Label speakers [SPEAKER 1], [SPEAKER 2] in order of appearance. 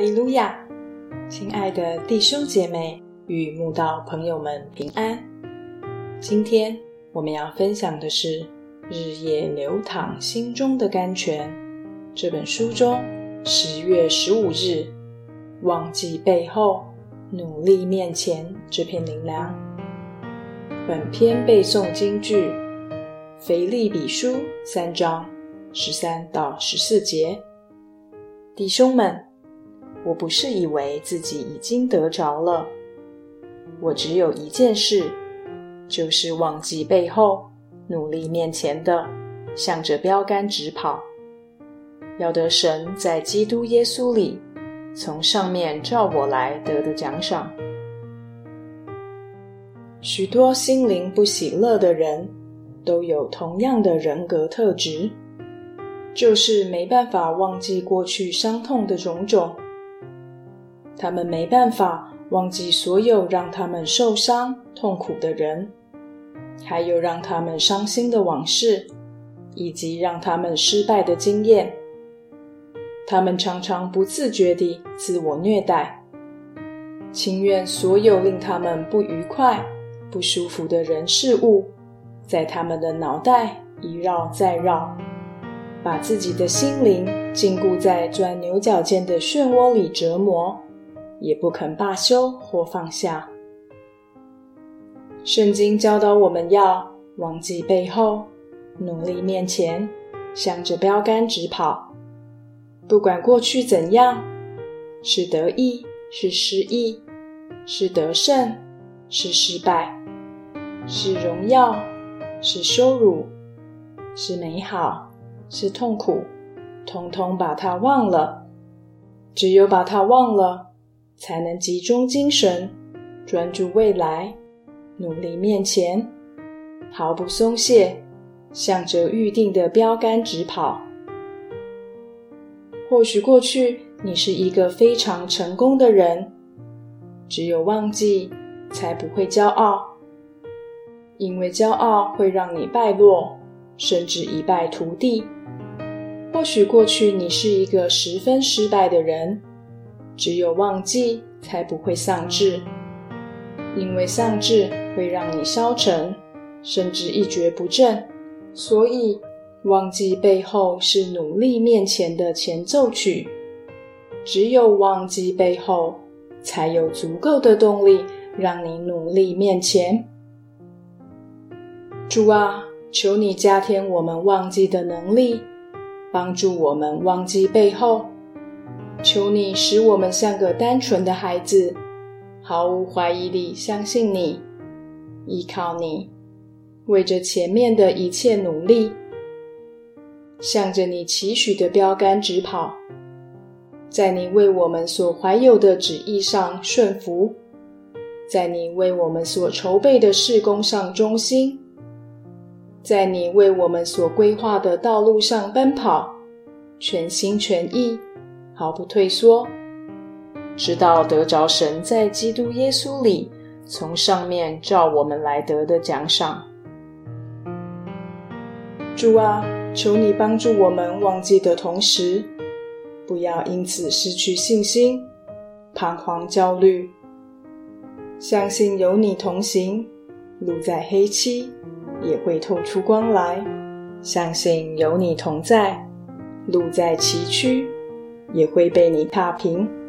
[SPEAKER 1] 利路亚亲爱的弟兄姐妹与慕道朋友们平安。今天我们要分享的是《日夜流淌心中的甘泉》这本书中十月十五日“忘记背后，努力面前”这篇灵粮。本篇背诵京剧《腓立比书》三章十三到十四节。弟兄们，我不是以为自己已经得着了，我只有一件事，就是忘记背后，努力面前的，向着标杆直跑，要得神在基督耶稣里从上面照我来得的奖赏。许多心灵不喜乐的人，都有同样的人格特质。就是没办法忘记过去伤痛的种种，他们没办法忘记所有让他们受伤痛苦的人，还有让他们伤心的往事，以及让他们失败的经验。他们常常不自觉地自我虐待，情愿所有令他们不愉快、不舒服的人事物，在他们的脑袋一绕再绕。把自己的心灵禁锢在钻牛角尖的漩涡里折磨，也不肯罢休或放下。圣经教导我们要忘记背后，努力面前，向着标杆直跑。不管过去怎样，是得意是失意，是得胜是失败，是荣耀是羞辱，是美好。是痛苦，通通把它忘了。只有把它忘了，才能集中精神，专注未来，努力面前，毫不松懈，向着预定的标杆直跑。或许过去你是一个非常成功的人，只有忘记，才不会骄傲，因为骄傲会让你败落，甚至一败涂地。或许过去你是一个十分失败的人，只有忘记才不会丧志，因为丧志会让你消沉，甚至一蹶不振。所以，忘记背后是努力面前的前奏曲。只有忘记背后，才有足够的动力让你努力面前。主啊，求你加添我们忘记的能力。帮助我们忘记背后，求你使我们像个单纯的孩子，毫无怀疑地相信你，依靠你，为着前面的一切努力，向着你期许的标杆直跑，在你为我们所怀有的旨意上顺服，在你为我们所筹备的事工上忠心。在你为我们所规划的道路上奔跑，全心全意，毫不退缩，直到得着神在基督耶稣里从上面照我们来得的奖赏。主啊，求你帮助我们忘记的同时，不要因此失去信心、彷徨、焦虑。相信有你同行，路在黑漆。也会透出光来，相信有你同在，路在崎岖，也会被你踏平。